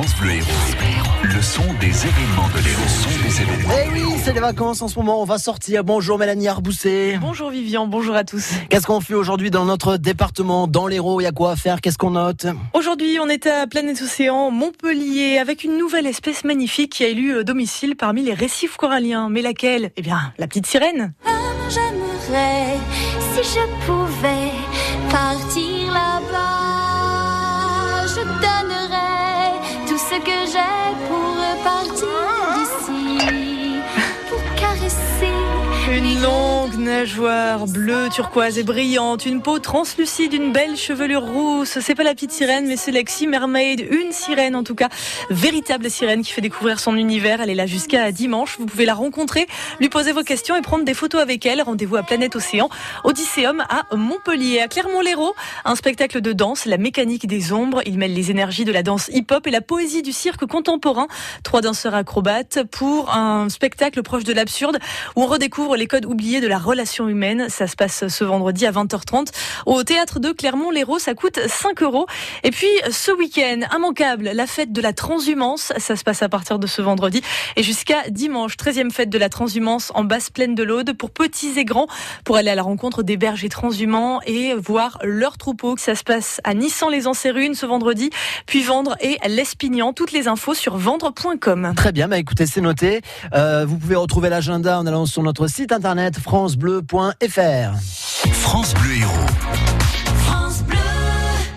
France Bleu Héros. Le son des événements de l'Héros. Le son des événements. Eh oui, c'est les vacances en ce moment, on va sortir. Bonjour Mélanie Arbousset. Bonjour Vivian, bonjour à tous. Qu'est-ce qu'on fait aujourd'hui dans notre département, dans l'Hérault Il y a quoi à faire? Qu'est-ce qu'on note? Aujourd'hui, on est à Planète Océan, Montpellier, avec une nouvelle espèce magnifique qui a élu euh, domicile parmi les récifs coralliens. Mais laquelle? Eh bien, la petite sirène. Ah, J'aimerais, si je pouvais, partir là-bas. Je ce que j'ai Une longue nageoire bleue, turquoise et brillante, une peau translucide, une belle chevelure rousse. C'est pas la petite sirène, mais c'est Lexi Mermaid, une sirène en tout cas, véritable sirène qui fait découvrir son univers. Elle est là jusqu'à dimanche. Vous pouvez la rencontrer, lui poser vos questions et prendre des photos avec elle. Rendez-vous à Planète Océan, Odysseum à Montpellier. À Clermont-Lérault, un spectacle de danse, la mécanique des ombres. Il mêle les énergies de la danse hip-hop et la poésie du cirque contemporain. Trois danseurs acrobates pour un spectacle proche de l'absurde où on redécouvre les codes oubliés de la relation humaine. Ça se passe ce vendredi à 20h30 au théâtre de Clermont-Lérault. Ça coûte 5 euros. Et puis ce week-end, immanquable, la fête de la transhumance. Ça se passe à partir de ce vendredi et jusqu'à dimanche, 13e fête de la transhumance en basse plaine de l'Aude pour petits et grands pour aller à la rencontre des bergers transhumants et voir leur troupeau. Ça se passe à Nissan-les-Ansérunes ce vendredi, puis Vendre et l'Espignan. Toutes les infos sur vendre.com. Très bien, bah écoutez, c'est noté. Euh, vous pouvez retrouver l'agenda en allant sur notre site internet francebleu.fr. France Bleu Héros.